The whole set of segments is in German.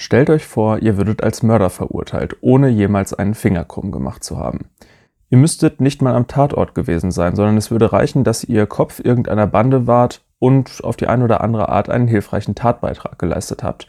Stellt euch vor, ihr würdet als Mörder verurteilt, ohne jemals einen Finger krumm gemacht zu haben. Ihr müsstet nicht mal am Tatort gewesen sein, sondern es würde reichen, dass ihr Kopf irgendeiner Bande wart und auf die eine oder andere Art einen hilfreichen Tatbeitrag geleistet habt.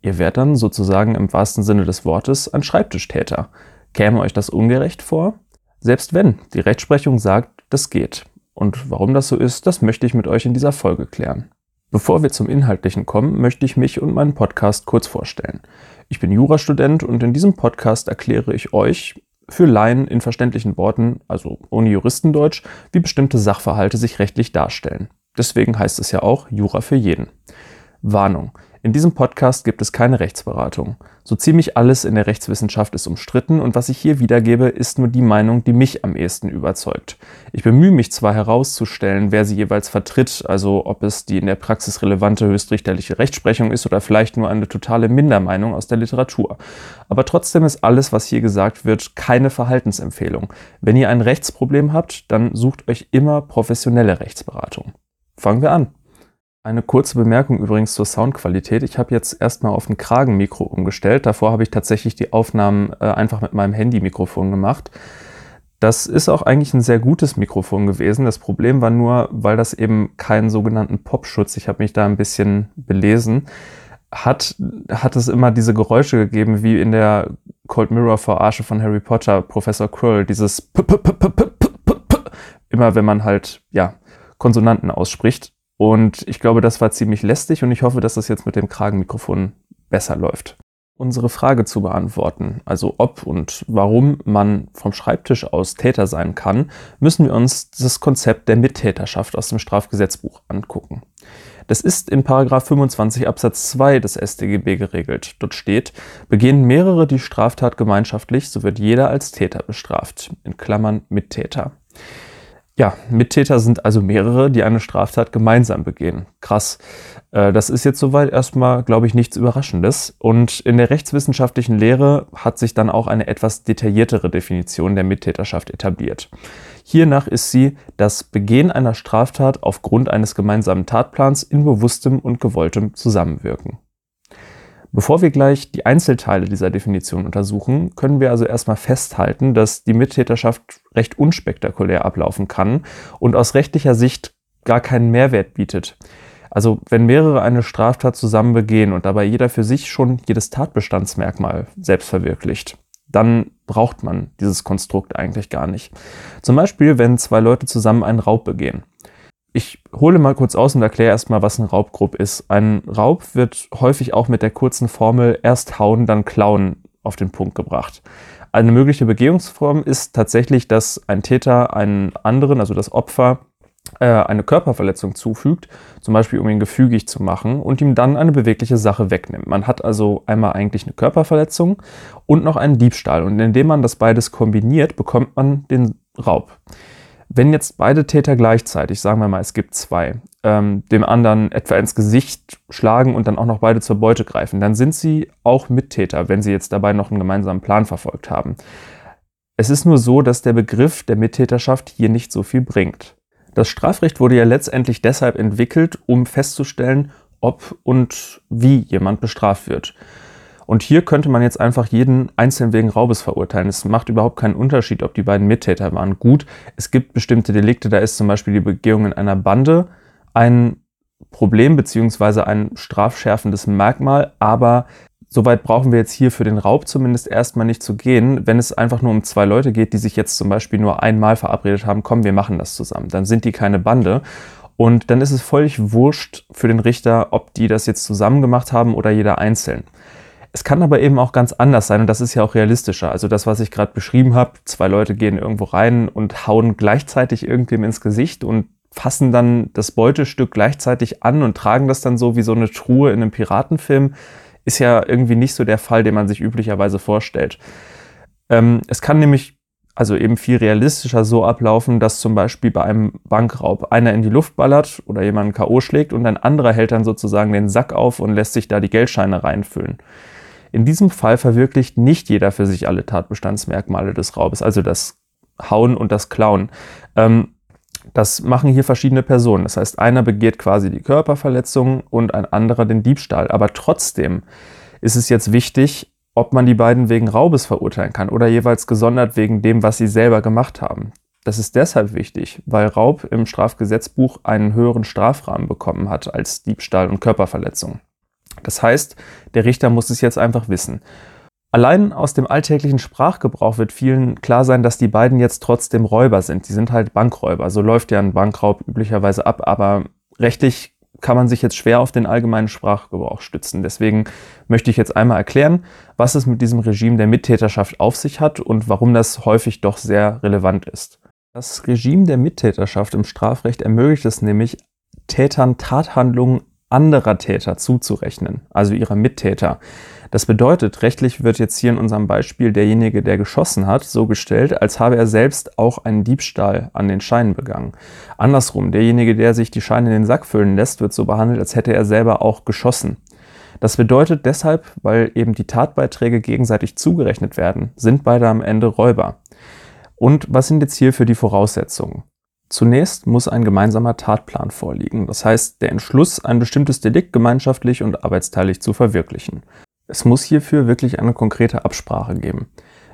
Ihr wärt dann sozusagen im wahrsten Sinne des Wortes ein Schreibtischtäter. Käme euch das ungerecht vor? Selbst wenn, die Rechtsprechung sagt, das geht. Und warum das so ist, das möchte ich mit euch in dieser Folge klären. Bevor wir zum Inhaltlichen kommen, möchte ich mich und meinen Podcast kurz vorstellen. Ich bin Jurastudent und in diesem Podcast erkläre ich euch für Laien in verständlichen Worten, also ohne Juristendeutsch, wie bestimmte Sachverhalte sich rechtlich darstellen. Deswegen heißt es ja auch Jura für jeden. Warnung. In diesem Podcast gibt es keine Rechtsberatung. So ziemlich alles in der Rechtswissenschaft ist umstritten und was ich hier wiedergebe, ist nur die Meinung, die mich am ehesten überzeugt. Ich bemühe mich zwar herauszustellen, wer sie jeweils vertritt, also ob es die in der Praxis relevante höchstrichterliche Rechtsprechung ist oder vielleicht nur eine totale Mindermeinung aus der Literatur. Aber trotzdem ist alles, was hier gesagt wird, keine Verhaltensempfehlung. Wenn ihr ein Rechtsproblem habt, dann sucht euch immer professionelle Rechtsberatung. Fangen wir an. Eine kurze Bemerkung übrigens zur Soundqualität. Ich habe jetzt erstmal auf ein Kragenmikro umgestellt. Davor habe ich tatsächlich die Aufnahmen äh, einfach mit meinem Handy-Mikrofon gemacht. Das ist auch eigentlich ein sehr gutes Mikrofon gewesen. Das Problem war nur, weil das eben keinen sogenannten Popschutz, ich habe mich da ein bisschen belesen, hat, hat es immer diese Geräusche gegeben, wie in der Cold Mirror Verarsche von Harry Potter, Professor Quirrell, dieses P -p -p immer wenn man halt, ja, Konsonanten ausspricht. Und ich glaube, das war ziemlich lästig und ich hoffe, dass das jetzt mit dem Kragenmikrofon besser läuft. Unsere Frage zu beantworten, also ob und warum man vom Schreibtisch aus Täter sein kann, müssen wir uns das Konzept der Mittäterschaft aus dem Strafgesetzbuch angucken. Das ist in 25 Absatz 2 des StGB geregelt. Dort steht, begehen mehrere die Straftat gemeinschaftlich, so wird jeder als Täter bestraft, in Klammern Mittäter. Ja, Mittäter sind also mehrere, die eine Straftat gemeinsam begehen. Krass. Äh, das ist jetzt soweit erstmal, glaube ich, nichts Überraschendes. Und in der rechtswissenschaftlichen Lehre hat sich dann auch eine etwas detailliertere Definition der Mittäterschaft etabliert. Hiernach ist sie das Begehen einer Straftat aufgrund eines gemeinsamen Tatplans in bewusstem und gewolltem Zusammenwirken. Bevor wir gleich die Einzelteile dieser Definition untersuchen, können wir also erstmal festhalten, dass die Mittäterschaft recht unspektakulär ablaufen kann und aus rechtlicher Sicht gar keinen Mehrwert bietet. Also wenn mehrere eine Straftat zusammen begehen und dabei jeder für sich schon jedes Tatbestandsmerkmal selbst verwirklicht, dann braucht man dieses Konstrukt eigentlich gar nicht. Zum Beispiel, wenn zwei Leute zusammen einen Raub begehen. Ich hole mal kurz aus und erkläre erstmal, was ein Raubgrupp ist. Ein Raub wird häufig auch mit der kurzen Formel erst hauen, dann klauen auf den Punkt gebracht. Eine mögliche Begehungsform ist tatsächlich, dass ein Täter einen anderen, also das Opfer, äh, eine Körperverletzung zufügt, zum Beispiel um ihn gefügig zu machen und ihm dann eine bewegliche Sache wegnimmt. Man hat also einmal eigentlich eine Körperverletzung und noch einen Diebstahl. Und indem man das beides kombiniert, bekommt man den Raub. Wenn jetzt beide Täter gleichzeitig, sagen wir mal, es gibt zwei, ähm, dem anderen etwa ins Gesicht schlagen und dann auch noch beide zur Beute greifen, dann sind sie auch Mittäter, wenn sie jetzt dabei noch einen gemeinsamen Plan verfolgt haben. Es ist nur so, dass der Begriff der Mittäterschaft hier nicht so viel bringt. Das Strafrecht wurde ja letztendlich deshalb entwickelt, um festzustellen, ob und wie jemand bestraft wird. Und hier könnte man jetzt einfach jeden einzeln wegen Raubes verurteilen. Es macht überhaupt keinen Unterschied, ob die beiden Mittäter waren. Gut, es gibt bestimmte Delikte, da ist zum Beispiel die Begehung in einer Bande ein Problem beziehungsweise ein strafschärfendes Merkmal, aber Soweit brauchen wir jetzt hier für den Raub zumindest erstmal nicht zu gehen. Wenn es einfach nur um zwei Leute geht, die sich jetzt zum Beispiel nur einmal verabredet haben, komm, wir machen das zusammen. Dann sind die keine Bande. Und dann ist es völlig wurscht für den Richter, ob die das jetzt zusammen gemacht haben oder jeder einzeln. Es kann aber eben auch ganz anders sein und das ist ja auch realistischer. Also das, was ich gerade beschrieben habe, zwei Leute gehen irgendwo rein und hauen gleichzeitig irgendwem ins Gesicht und fassen dann das Beutestück gleichzeitig an und tragen das dann so wie so eine Truhe in einem Piratenfilm, ist ja irgendwie nicht so der Fall, den man sich üblicherweise vorstellt. Ähm, es kann nämlich also eben viel realistischer so ablaufen, dass zum Beispiel bei einem Bankraub einer in die Luft ballert oder jemanden K.O. schlägt und ein anderer hält dann sozusagen den Sack auf und lässt sich da die Geldscheine reinfüllen. In diesem Fall verwirklicht nicht jeder für sich alle Tatbestandsmerkmale des Raubes, also das Hauen und das Klauen. Ähm, das machen hier verschiedene Personen. Das heißt, einer begeht quasi die Körperverletzung und ein anderer den Diebstahl. Aber trotzdem ist es jetzt wichtig, ob man die beiden wegen Raubes verurteilen kann oder jeweils gesondert wegen dem, was sie selber gemacht haben. Das ist deshalb wichtig, weil Raub im Strafgesetzbuch einen höheren Strafrahmen bekommen hat als Diebstahl und Körperverletzung. Das heißt, der Richter muss es jetzt einfach wissen. Allein aus dem alltäglichen Sprachgebrauch wird vielen klar sein, dass die beiden jetzt trotzdem Räuber sind. Die sind halt Bankräuber. So läuft ja ein Bankraub üblicherweise ab, aber rechtlich kann man sich jetzt schwer auf den allgemeinen Sprachgebrauch stützen. Deswegen möchte ich jetzt einmal erklären, was es mit diesem Regime der Mittäterschaft auf sich hat und warum das häufig doch sehr relevant ist. Das Regime der Mittäterschaft im Strafrecht ermöglicht es nämlich, Tätern Tathandlungen anderer Täter zuzurechnen, also ihrer Mittäter. Das bedeutet, rechtlich wird jetzt hier in unserem Beispiel derjenige, der geschossen hat, so gestellt, als habe er selbst auch einen Diebstahl an den Scheinen begangen. Andersrum, derjenige, der sich die Scheine in den Sack füllen lässt, wird so behandelt, als hätte er selber auch geschossen. Das bedeutet deshalb, weil eben die Tatbeiträge gegenseitig zugerechnet werden, sind beide am Ende Räuber. Und was sind jetzt hier für die Voraussetzungen? Zunächst muss ein gemeinsamer Tatplan vorliegen, das heißt der Entschluss, ein bestimmtes Delikt gemeinschaftlich und arbeitsteilig zu verwirklichen. Es muss hierfür wirklich eine konkrete Absprache geben.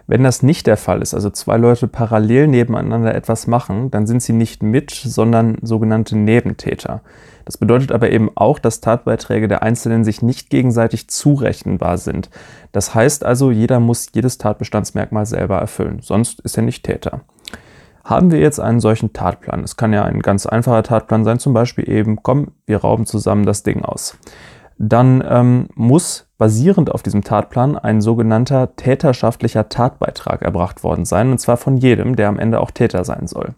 Wenn das nicht der Fall ist, also zwei Leute parallel nebeneinander etwas machen, dann sind sie nicht mit, sondern sogenannte Nebentäter. Das bedeutet aber eben auch, dass Tatbeiträge der Einzelnen sich nicht gegenseitig zurechenbar sind. Das heißt also, jeder muss jedes Tatbestandsmerkmal selber erfüllen, sonst ist er nicht Täter. Haben wir jetzt einen solchen Tatplan? Es kann ja ein ganz einfacher Tatplan sein, zum Beispiel eben, komm, wir rauben zusammen das Ding aus dann ähm, muss basierend auf diesem Tatplan ein sogenannter täterschaftlicher Tatbeitrag erbracht worden sein, und zwar von jedem, der am Ende auch Täter sein soll.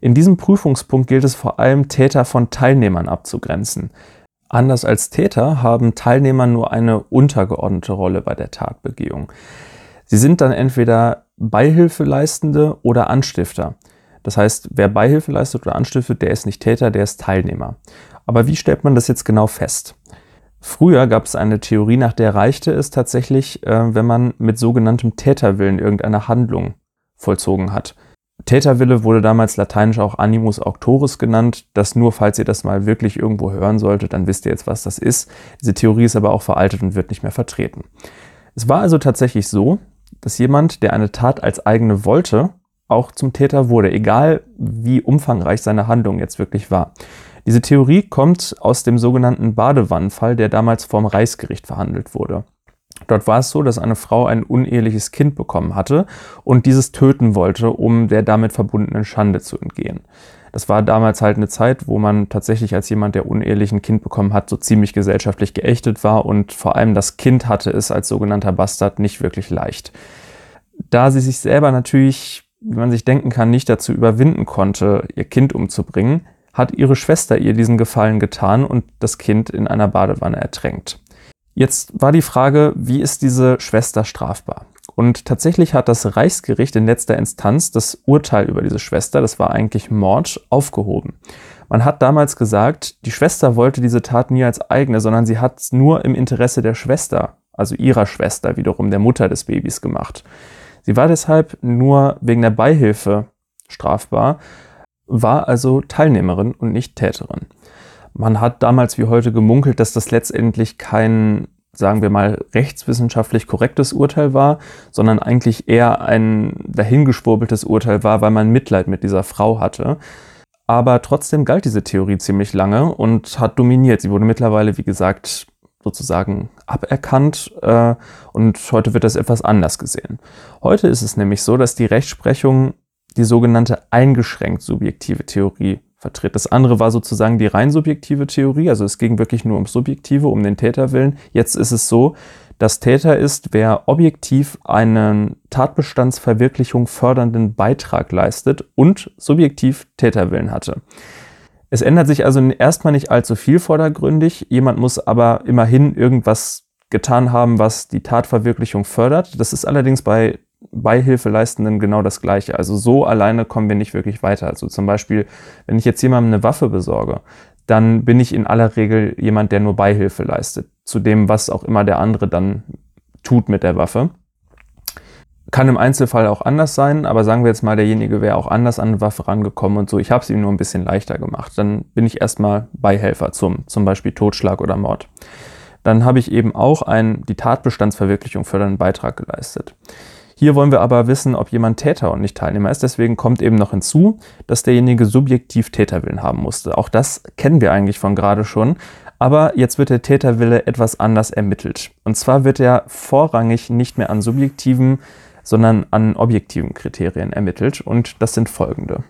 In diesem Prüfungspunkt gilt es vor allem, Täter von Teilnehmern abzugrenzen. Anders als Täter haben Teilnehmer nur eine untergeordnete Rolle bei der Tatbegehung. Sie sind dann entweder Beihilfeleistende oder Anstifter. Das heißt, wer Beihilfe leistet oder anstiftet, der ist nicht Täter, der ist Teilnehmer. Aber wie stellt man das jetzt genau fest? Früher gab es eine Theorie, nach der reichte es tatsächlich, äh, wenn man mit sogenanntem Täterwillen irgendeine Handlung vollzogen hat. Täterwille wurde damals lateinisch auch Animus Auctoris genannt. Das nur, falls ihr das mal wirklich irgendwo hören solltet, dann wisst ihr jetzt, was das ist. Diese Theorie ist aber auch veraltet und wird nicht mehr vertreten. Es war also tatsächlich so, dass jemand, der eine Tat als eigene wollte, auch zum Täter wurde, egal wie umfangreich seine Handlung jetzt wirklich war. Diese Theorie kommt aus dem sogenannten Badewannenfall, der damals vorm Reichsgericht verhandelt wurde. Dort war es so, dass eine Frau ein uneheliches Kind bekommen hatte und dieses töten wollte, um der damit verbundenen Schande zu entgehen. Das war damals halt eine Zeit, wo man tatsächlich als jemand, der unehelich ein Kind bekommen hat, so ziemlich gesellschaftlich geächtet war und vor allem das Kind hatte es als sogenannter Bastard nicht wirklich leicht. Da sie sich selber natürlich, wie man sich denken kann, nicht dazu überwinden konnte, ihr Kind umzubringen, hat ihre Schwester ihr diesen Gefallen getan und das Kind in einer Badewanne ertränkt. Jetzt war die Frage, wie ist diese Schwester strafbar? Und tatsächlich hat das Reichsgericht in letzter Instanz das Urteil über diese Schwester, das war eigentlich Mord, aufgehoben. Man hat damals gesagt, die Schwester wollte diese Tat nie als eigene, sondern sie hat es nur im Interesse der Schwester, also ihrer Schwester wiederum, der Mutter des Babys gemacht. Sie war deshalb nur wegen der Beihilfe strafbar war also Teilnehmerin und nicht Täterin. Man hat damals wie heute gemunkelt, dass das letztendlich kein, sagen wir mal, rechtswissenschaftlich korrektes Urteil war, sondern eigentlich eher ein dahingeschwurbeltes Urteil war, weil man Mitleid mit dieser Frau hatte. Aber trotzdem galt diese Theorie ziemlich lange und hat dominiert. Sie wurde mittlerweile, wie gesagt, sozusagen aberkannt äh, und heute wird das etwas anders gesehen. Heute ist es nämlich so, dass die Rechtsprechung die sogenannte eingeschränkt subjektive Theorie vertritt. Das andere war sozusagen die rein subjektive Theorie, also es ging wirklich nur ums Subjektive, um den Täterwillen. Jetzt ist es so, dass Täter ist, wer objektiv einen Tatbestandsverwirklichung fördernden Beitrag leistet und subjektiv Täterwillen hatte. Es ändert sich also erstmal nicht allzu viel vordergründig, jemand muss aber immerhin irgendwas getan haben, was die Tatverwirklichung fördert. Das ist allerdings bei Beihilfeleistenden genau das Gleiche. Also so alleine kommen wir nicht wirklich weiter. Also zum Beispiel, wenn ich jetzt jemandem eine Waffe besorge, dann bin ich in aller Regel jemand, der nur Beihilfe leistet. Zu dem, was auch immer der andere dann tut mit der Waffe. Kann im Einzelfall auch anders sein, aber sagen wir jetzt mal, derjenige wäre auch anders an eine Waffe rangekommen und so. Ich habe es ihm nur ein bisschen leichter gemacht. Dann bin ich erstmal Beihelfer zum zum Beispiel Totschlag oder Mord. dann habe ich eben auch ein, die Tatbestandsverwirklichung fördernden Beitrag geleistet. Hier wollen wir aber wissen, ob jemand Täter und nicht Teilnehmer ist. Deswegen kommt eben noch hinzu, dass derjenige subjektiv Täterwillen haben musste. Auch das kennen wir eigentlich von gerade schon. Aber jetzt wird der Täterwille etwas anders ermittelt. Und zwar wird er vorrangig nicht mehr an subjektiven, sondern an objektiven Kriterien ermittelt. Und das sind folgende.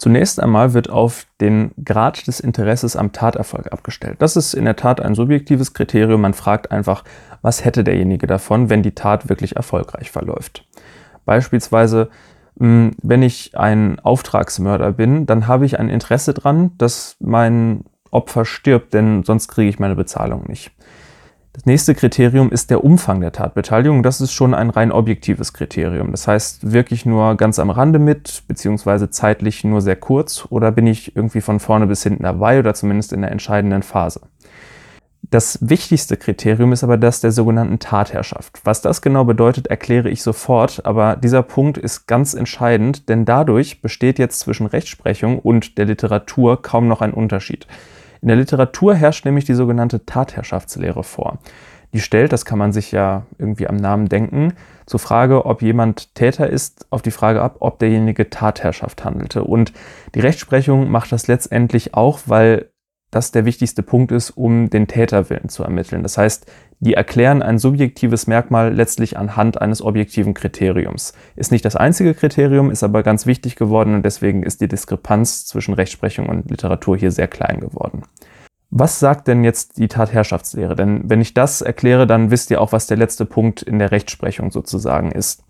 Zunächst einmal wird auf den Grad des Interesses am Taterfolg abgestellt. Das ist in der Tat ein subjektives Kriterium. Man fragt einfach, was hätte derjenige davon, wenn die Tat wirklich erfolgreich verläuft. Beispielsweise, hm, wenn ich ein Auftragsmörder bin, dann habe ich ein Interesse daran, dass mein Opfer stirbt, denn sonst kriege ich meine Bezahlung nicht. Das nächste Kriterium ist der Umfang der Tatbeteiligung. Das ist schon ein rein objektives Kriterium. Das heißt, wirklich nur ganz am Rande mit, beziehungsweise zeitlich nur sehr kurz, oder bin ich irgendwie von vorne bis hinten dabei oder zumindest in der entscheidenden Phase. Das wichtigste Kriterium ist aber das der sogenannten Tatherrschaft. Was das genau bedeutet, erkläre ich sofort, aber dieser Punkt ist ganz entscheidend, denn dadurch besteht jetzt zwischen Rechtsprechung und der Literatur kaum noch ein Unterschied. In der Literatur herrscht nämlich die sogenannte Tatherrschaftslehre vor. Die stellt, das kann man sich ja irgendwie am Namen denken, zur Frage, ob jemand Täter ist, auf die Frage ab, ob derjenige Tatherrschaft handelte. Und die Rechtsprechung macht das letztendlich auch, weil das der wichtigste Punkt ist, um den Täterwillen zu ermitteln. Das heißt, die erklären ein subjektives Merkmal letztlich anhand eines objektiven Kriteriums. Ist nicht das einzige Kriterium, ist aber ganz wichtig geworden und deswegen ist die Diskrepanz zwischen Rechtsprechung und Literatur hier sehr klein geworden. Was sagt denn jetzt die Tatherrschaftslehre? Denn wenn ich das erkläre, dann wisst ihr auch, was der letzte Punkt in der Rechtsprechung sozusagen ist.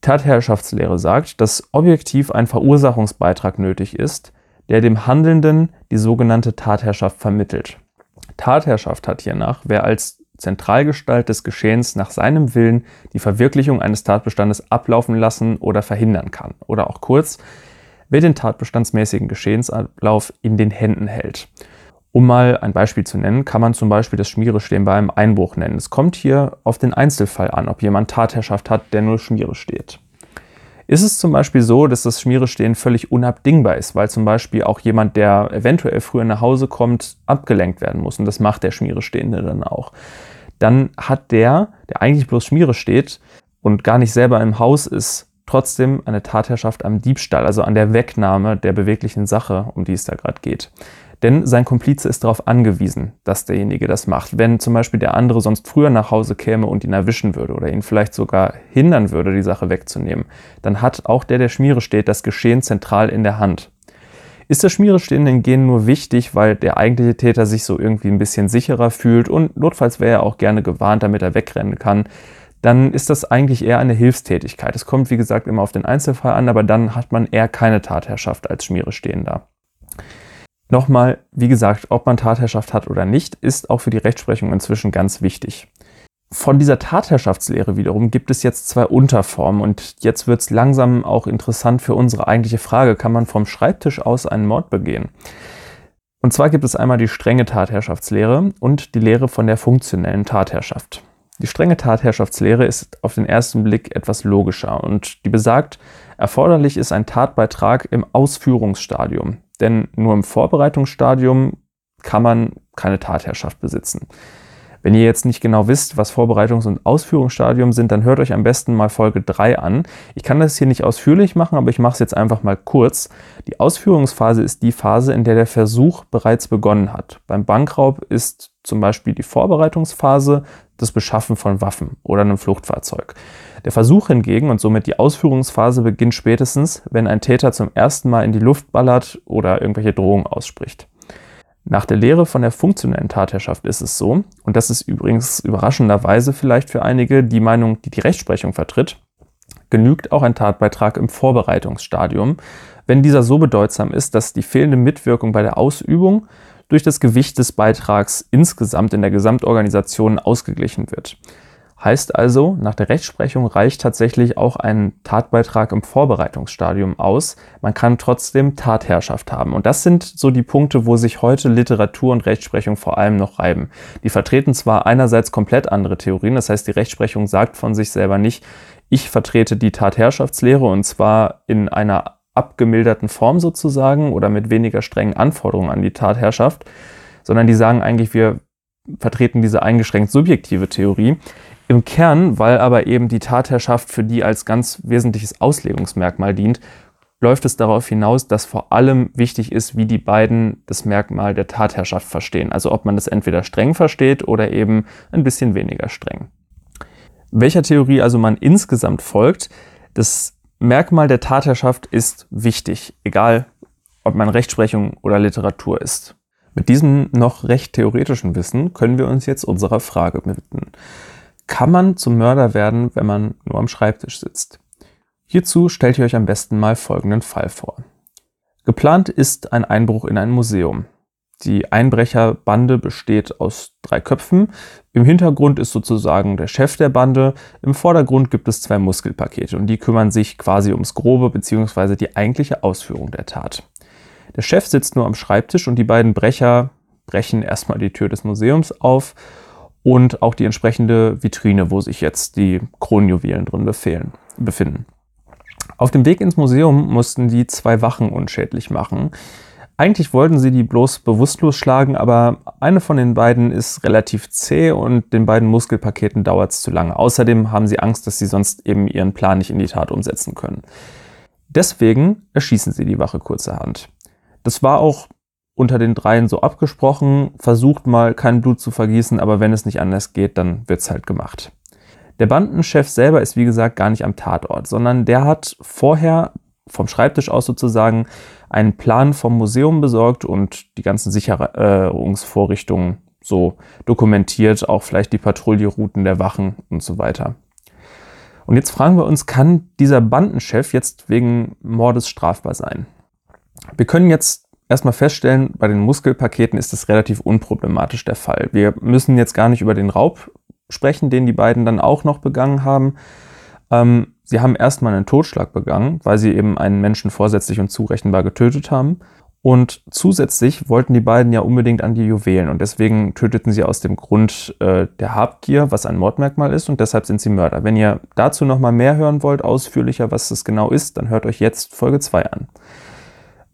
Tatherrschaftslehre sagt, dass objektiv ein Verursachungsbeitrag nötig ist, der dem Handelnden die sogenannte Tatherrschaft vermittelt. Tatherrschaft hat hiernach, wer als Zentralgestalt des Geschehens nach seinem Willen die Verwirklichung eines Tatbestandes ablaufen lassen oder verhindern kann. Oder auch kurz, wer den tatbestandsmäßigen Geschehensablauf in den Händen hält. Um mal ein Beispiel zu nennen, kann man zum Beispiel das Schmierestehen bei einem Einbruch nennen. Es kommt hier auf den Einzelfall an, ob jemand Tatherrschaft hat, der nur Schmiere steht. Ist es zum Beispiel so, dass das Schmierestehen völlig unabdingbar ist, weil zum Beispiel auch jemand, der eventuell früher nach Hause kommt, abgelenkt werden muss und das macht der Schmierestehende dann auch, dann hat der, der eigentlich bloß Schmiere steht und gar nicht selber im Haus ist, trotzdem eine Tatherrschaft am Diebstahl, also an der Wegnahme der beweglichen Sache, um die es da gerade geht. Denn sein Komplize ist darauf angewiesen, dass derjenige das macht. Wenn zum Beispiel der andere sonst früher nach Hause käme und ihn erwischen würde oder ihn vielleicht sogar hindern würde, die Sache wegzunehmen, dann hat auch der, der Schmiere steht, das Geschehen zentral in der Hand. Ist das Schmierestehen Gehen nur wichtig, weil der eigentliche Täter sich so irgendwie ein bisschen sicherer fühlt und notfalls wäre er auch gerne gewarnt, damit er wegrennen kann, dann ist das eigentlich eher eine Hilfstätigkeit. Es kommt, wie gesagt, immer auf den Einzelfall an, aber dann hat man eher keine Tatherrschaft als Schmierestehender. Nochmal, wie gesagt, ob man Tatherrschaft hat oder nicht, ist auch für die Rechtsprechung inzwischen ganz wichtig. Von dieser Tatherrschaftslehre wiederum gibt es jetzt zwei Unterformen und jetzt wird es langsam auch interessant für unsere eigentliche Frage, kann man vom Schreibtisch aus einen Mord begehen? Und zwar gibt es einmal die strenge Tatherrschaftslehre und die Lehre von der funktionellen Tatherrschaft. Die strenge Tatherrschaftslehre ist auf den ersten Blick etwas logischer und die besagt, erforderlich ist ein Tatbeitrag im Ausführungsstadium, denn nur im Vorbereitungsstadium kann man keine Tatherrschaft besitzen. Wenn ihr jetzt nicht genau wisst, was Vorbereitungs- und Ausführungsstadium sind, dann hört euch am besten mal Folge 3 an. Ich kann das hier nicht ausführlich machen, aber ich mache es jetzt einfach mal kurz. Die Ausführungsphase ist die Phase, in der der Versuch bereits begonnen hat. Beim Bankraub ist zum Beispiel die Vorbereitungsphase das Beschaffen von Waffen oder einem Fluchtfahrzeug. Der Versuch hingegen und somit die Ausführungsphase beginnt spätestens, wenn ein Täter zum ersten Mal in die Luft ballert oder irgendwelche Drohungen ausspricht. Nach der Lehre von der funktionellen Tatherrschaft ist es so, und das ist übrigens überraschenderweise vielleicht für einige die Meinung, die die Rechtsprechung vertritt, genügt auch ein Tatbeitrag im Vorbereitungsstadium, wenn dieser so bedeutsam ist, dass die fehlende Mitwirkung bei der Ausübung durch das Gewicht des Beitrags insgesamt in der Gesamtorganisation ausgeglichen wird. Heißt also, nach der Rechtsprechung reicht tatsächlich auch ein Tatbeitrag im Vorbereitungsstadium aus. Man kann trotzdem Tatherrschaft haben. Und das sind so die Punkte, wo sich heute Literatur und Rechtsprechung vor allem noch reiben. Die vertreten zwar einerseits komplett andere Theorien, das heißt, die Rechtsprechung sagt von sich selber nicht, ich vertrete die Tatherrschaftslehre und zwar in einer abgemilderten Form sozusagen oder mit weniger strengen Anforderungen an die Tatherrschaft, sondern die sagen eigentlich, wir vertreten diese eingeschränkt subjektive Theorie. Im Kern, weil aber eben die Tatherrschaft für die als ganz wesentliches Auslegungsmerkmal dient, läuft es darauf hinaus, dass vor allem wichtig ist, wie die beiden das Merkmal der Tatherrschaft verstehen. Also ob man das entweder streng versteht oder eben ein bisschen weniger streng. Welcher Theorie also man insgesamt folgt, das Merkmal der Tatherrschaft ist wichtig, egal ob man Rechtsprechung oder Literatur ist. Mit diesem noch recht theoretischen Wissen können wir uns jetzt unserer Frage widmen. Kann man zum Mörder werden, wenn man nur am Schreibtisch sitzt? Hierzu stellt ihr euch am besten mal folgenden Fall vor. Geplant ist ein Einbruch in ein Museum. Die Einbrecherbande besteht aus drei Köpfen. Im Hintergrund ist sozusagen der Chef der Bande. Im Vordergrund gibt es zwei Muskelpakete und die kümmern sich quasi ums Grobe bzw. die eigentliche Ausführung der Tat. Der Chef sitzt nur am Schreibtisch und die beiden Brecher brechen erstmal die Tür des Museums auf und auch die entsprechende Vitrine, wo sich jetzt die Kronjuwelen drin befinden. Auf dem Weg ins Museum mussten die zwei Wachen unschädlich machen. Eigentlich wollten sie die bloß bewusstlos schlagen, aber eine von den beiden ist relativ zäh und den beiden Muskelpaketen dauert es zu lange. Außerdem haben sie Angst, dass sie sonst eben ihren Plan nicht in die Tat umsetzen können. Deswegen erschießen sie die Wache kurzerhand. Das war auch unter den dreien so abgesprochen. Versucht mal kein Blut zu vergießen, aber wenn es nicht anders geht, dann wird's halt gemacht. Der Bandenchef selber ist wie gesagt gar nicht am Tatort, sondern der hat vorher vom Schreibtisch aus sozusagen einen Plan vom Museum besorgt und die ganzen Sicherungsvorrichtungen so dokumentiert, auch vielleicht die Patrouillerouten der Wachen und so weiter. Und jetzt fragen wir uns, kann dieser Bandenchef jetzt wegen Mordes strafbar sein? Wir können jetzt erstmal feststellen, bei den Muskelpaketen ist das relativ unproblematisch der Fall. Wir müssen jetzt gar nicht über den Raub sprechen, den die beiden dann auch noch begangen haben. Ähm, sie haben erstmal einen Totschlag begangen, weil sie eben einen Menschen vorsätzlich und zurechenbar getötet haben. Und zusätzlich wollten die beiden ja unbedingt an die Juwelen und deswegen töteten sie aus dem Grund äh, der Habgier, was ein Mordmerkmal ist und deshalb sind sie Mörder. Wenn ihr dazu nochmal mehr hören wollt, ausführlicher, was das genau ist, dann hört euch jetzt Folge 2 an.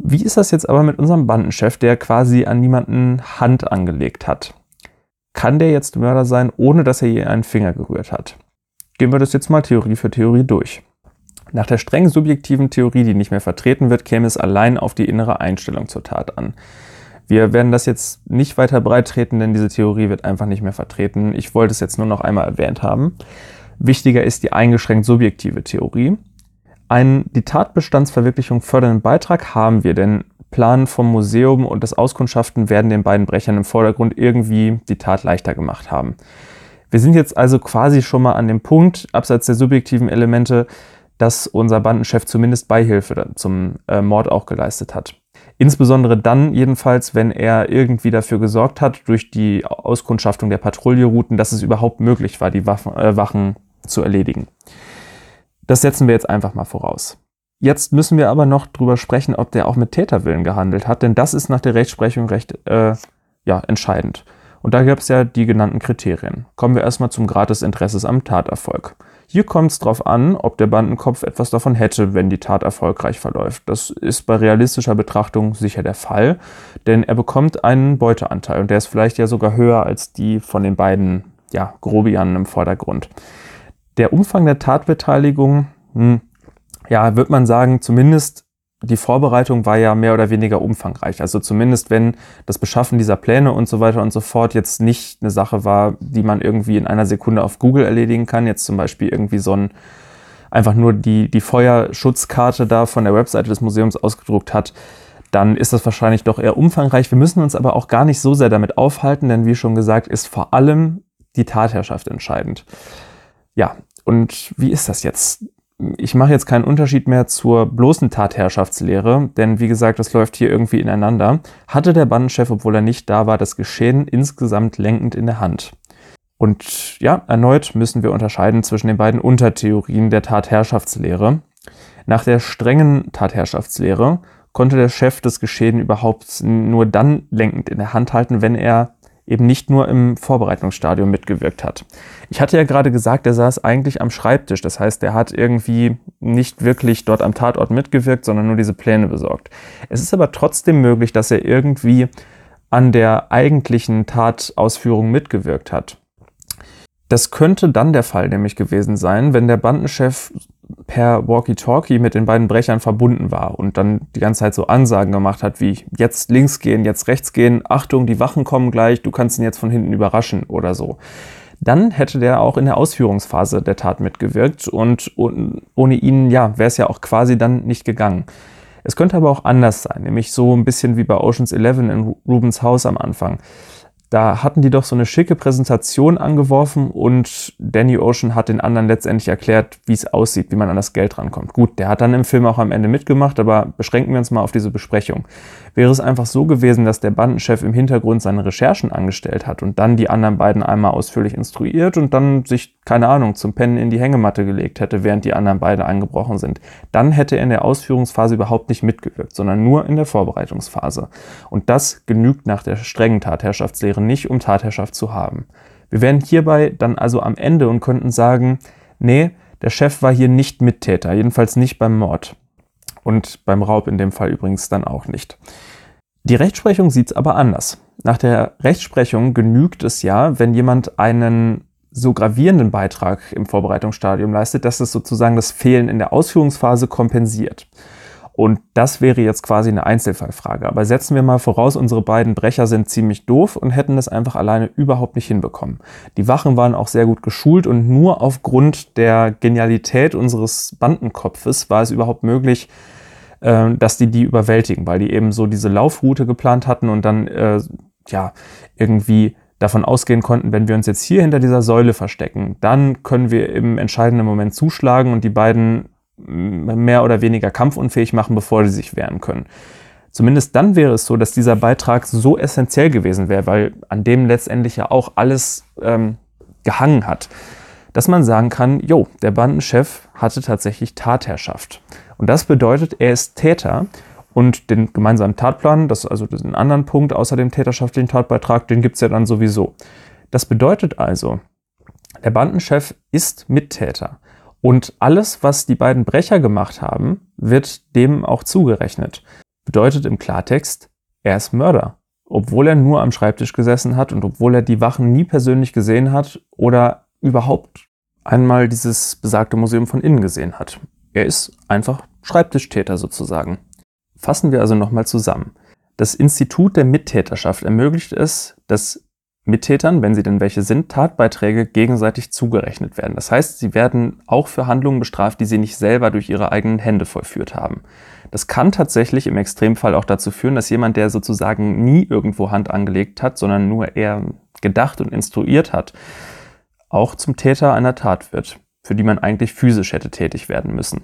Wie ist das jetzt aber mit unserem Bandenchef, der quasi an niemanden Hand angelegt hat? kann der jetzt Mörder sein, ohne dass er je einen Finger gerührt hat? Gehen wir das jetzt mal Theorie für Theorie durch. Nach der streng subjektiven Theorie, die nicht mehr vertreten wird, käme es allein auf die innere Einstellung zur Tat an. Wir werden das jetzt nicht weiter breit treten, denn diese Theorie wird einfach nicht mehr vertreten. Ich wollte es jetzt nur noch einmal erwähnt haben. Wichtiger ist die eingeschränkt subjektive Theorie. Einen die Tatbestandsverwirklichung fördernden Beitrag haben wir, denn Plan vom Museum und das Auskundschaften werden den beiden Brechern im Vordergrund irgendwie die Tat leichter gemacht haben. Wir sind jetzt also quasi schon mal an dem Punkt, abseits der subjektiven Elemente, dass unser Bandenchef zumindest Beihilfe zum äh, Mord auch geleistet hat. Insbesondere dann jedenfalls, wenn er irgendwie dafür gesorgt hat, durch die Auskundschaftung der Patrouillerouten, dass es überhaupt möglich war, die Waffen, äh, Wachen zu erledigen. Das setzen wir jetzt einfach mal voraus. Jetzt müssen wir aber noch drüber sprechen, ob der auch mit Täterwillen gehandelt hat, denn das ist nach der Rechtsprechung recht äh, ja, entscheidend. Und da gab es ja die genannten Kriterien. Kommen wir erstmal zum Grad des Interesses am Taterfolg. Hier kommt es darauf an, ob der Bandenkopf etwas davon hätte, wenn die Tat erfolgreich verläuft. Das ist bei realistischer Betrachtung sicher der Fall, denn er bekommt einen Beuteanteil und der ist vielleicht ja sogar höher als die von den beiden ja, Grobianen im Vordergrund. Der Umfang der Tatbeteiligung, hm, ja, wird man sagen, zumindest die Vorbereitung war ja mehr oder weniger umfangreich. Also zumindest wenn das Beschaffen dieser Pläne und so weiter und so fort jetzt nicht eine Sache war, die man irgendwie in einer Sekunde auf Google erledigen kann, jetzt zum Beispiel irgendwie so ein einfach nur die, die Feuerschutzkarte da von der Webseite des Museums ausgedruckt hat, dann ist das wahrscheinlich doch eher umfangreich. Wir müssen uns aber auch gar nicht so sehr damit aufhalten, denn wie schon gesagt, ist vor allem die Tatherrschaft entscheidend. Ja, und wie ist das jetzt? ich mache jetzt keinen Unterschied mehr zur bloßen Tatherrschaftslehre, denn wie gesagt, das läuft hier irgendwie ineinander, hatte der Bandenchef, obwohl er nicht da war, das Geschehen insgesamt lenkend in der Hand. Und ja, erneut müssen wir unterscheiden zwischen den beiden Untertheorien der Tatherrschaftslehre. Nach der strengen Tatherrschaftslehre konnte der Chef das Geschehen überhaupt nur dann lenkend in der Hand halten, wenn er eben nicht nur im Vorbereitungsstadium mitgewirkt hat. Ich hatte ja gerade gesagt, er saß eigentlich am Schreibtisch. Das heißt, er hat irgendwie nicht wirklich dort am Tatort mitgewirkt, sondern nur diese Pläne besorgt. Es ist aber trotzdem möglich, dass er irgendwie an der eigentlichen Tatausführung mitgewirkt hat. Das könnte dann der Fall nämlich gewesen sein, wenn der Bandenchef per Walkie-Talkie mit den beiden Brechern verbunden war und dann die ganze Zeit so Ansagen gemacht hat wie jetzt links gehen, jetzt rechts gehen, Achtung, die Wachen kommen gleich, du kannst ihn jetzt von hinten überraschen oder so. Dann hätte der auch in der Ausführungsphase der Tat mitgewirkt und ohne ihn, ja, wäre es ja auch quasi dann nicht gegangen. Es könnte aber auch anders sein, nämlich so ein bisschen wie bei Oceans 11 in Rubens Haus am Anfang. Da hatten die doch so eine schicke Präsentation angeworfen und Danny Ocean hat den anderen letztendlich erklärt, wie es aussieht, wie man an das Geld rankommt. Gut, der hat dann im Film auch am Ende mitgemacht, aber beschränken wir uns mal auf diese Besprechung. Wäre es einfach so gewesen, dass der Bandenchef im Hintergrund seine Recherchen angestellt hat und dann die anderen beiden einmal ausführlich instruiert und dann sich, keine Ahnung, zum Pennen in die Hängematte gelegt hätte, während die anderen beide angebrochen sind, dann hätte er in der Ausführungsphase überhaupt nicht mitgewirkt, sondern nur in der Vorbereitungsphase. Und das genügt nach der strengen Tatherrschaftslehre nicht, um Tatherrschaft zu haben. Wir wären hierbei dann also am Ende und könnten sagen, nee, der Chef war hier nicht Mittäter, jedenfalls nicht beim Mord. Und beim Raub in dem Fall übrigens dann auch nicht. Die Rechtsprechung sieht es aber anders. Nach der Rechtsprechung genügt es ja, wenn jemand einen so gravierenden Beitrag im Vorbereitungsstadium leistet, dass es sozusagen das Fehlen in der Ausführungsphase kompensiert. Und das wäre jetzt quasi eine Einzelfallfrage. Aber setzen wir mal voraus, unsere beiden Brecher sind ziemlich doof und hätten das einfach alleine überhaupt nicht hinbekommen. Die Wachen waren auch sehr gut geschult und nur aufgrund der Genialität unseres Bandenkopfes war es überhaupt möglich, äh, dass die die überwältigen, weil die eben so diese Laufroute geplant hatten und dann äh, ja irgendwie davon ausgehen konnten, wenn wir uns jetzt hier hinter dieser Säule verstecken, dann können wir im entscheidenden Moment zuschlagen und die beiden mehr oder weniger kampfunfähig machen, bevor sie sich wehren können. Zumindest dann wäre es so, dass dieser Beitrag so essentiell gewesen wäre, weil an dem letztendlich ja auch alles ähm, gehangen hat, dass man sagen kann, jo, der Bandenchef hatte tatsächlich Tatherrschaft. Und das bedeutet, er ist Täter und den gemeinsamen Tatplan, das also diesen anderen Punkt außer dem täterschaftlichen Tatbeitrag, den gibt es ja dann sowieso. Das bedeutet also, der Bandenchef ist Mittäter. Und alles, was die beiden Brecher gemacht haben, wird dem auch zugerechnet. Bedeutet im Klartext, er ist Mörder. Obwohl er nur am Schreibtisch gesessen hat und obwohl er die Wachen nie persönlich gesehen hat oder überhaupt einmal dieses besagte Museum von innen gesehen hat. Er ist einfach Schreibtischtäter sozusagen. Fassen wir also nochmal zusammen. Das Institut der Mittäterschaft ermöglicht es, dass Mittätern, wenn sie denn welche sind, Tatbeiträge gegenseitig zugerechnet werden. Das heißt, sie werden auch für Handlungen bestraft, die sie nicht selber durch ihre eigenen Hände vollführt haben. Das kann tatsächlich im Extremfall auch dazu führen, dass jemand, der sozusagen nie irgendwo Hand angelegt hat, sondern nur eher gedacht und instruiert hat, auch zum Täter einer Tat wird, für die man eigentlich physisch hätte tätig werden müssen.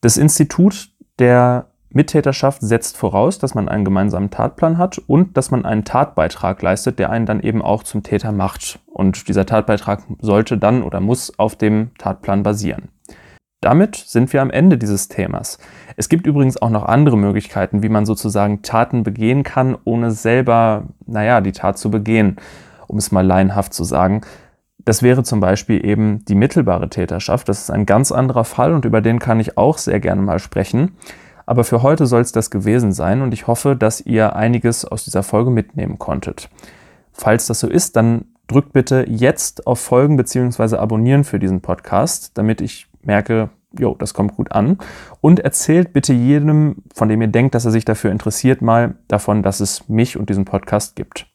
Das Institut der Mittäterschaft setzt voraus, dass man einen gemeinsamen Tatplan hat und dass man einen Tatbeitrag leistet, der einen dann eben auch zum Täter macht. Und dieser Tatbeitrag sollte dann oder muss auf dem Tatplan basieren. Damit sind wir am Ende dieses Themas. Es gibt übrigens auch noch andere Möglichkeiten, wie man sozusagen Taten begehen kann, ohne selber, naja, die Tat zu begehen, um es mal laienhaft zu sagen. Das wäre zum Beispiel eben die mittelbare Täterschaft. Das ist ein ganz anderer Fall und über den kann ich auch sehr gerne mal sprechen. Aber für heute soll es das gewesen sein und ich hoffe, dass ihr einiges aus dieser Folge mitnehmen konntet. Falls das so ist, dann drückt bitte jetzt auf Folgen bzw. Abonnieren für diesen Podcast, damit ich merke, jo, das kommt gut an. Und erzählt bitte jedem, von dem ihr denkt, dass er sich dafür interessiert, mal davon, dass es mich und diesen Podcast gibt.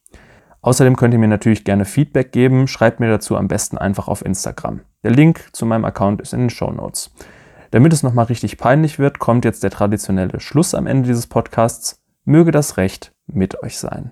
Außerdem könnt ihr mir natürlich gerne Feedback geben. Schreibt mir dazu am besten einfach auf Instagram. Der Link zu meinem Account ist in den Show Notes. Damit es nochmal richtig peinlich wird, kommt jetzt der traditionelle Schluss am Ende dieses Podcasts. Möge das Recht mit euch sein.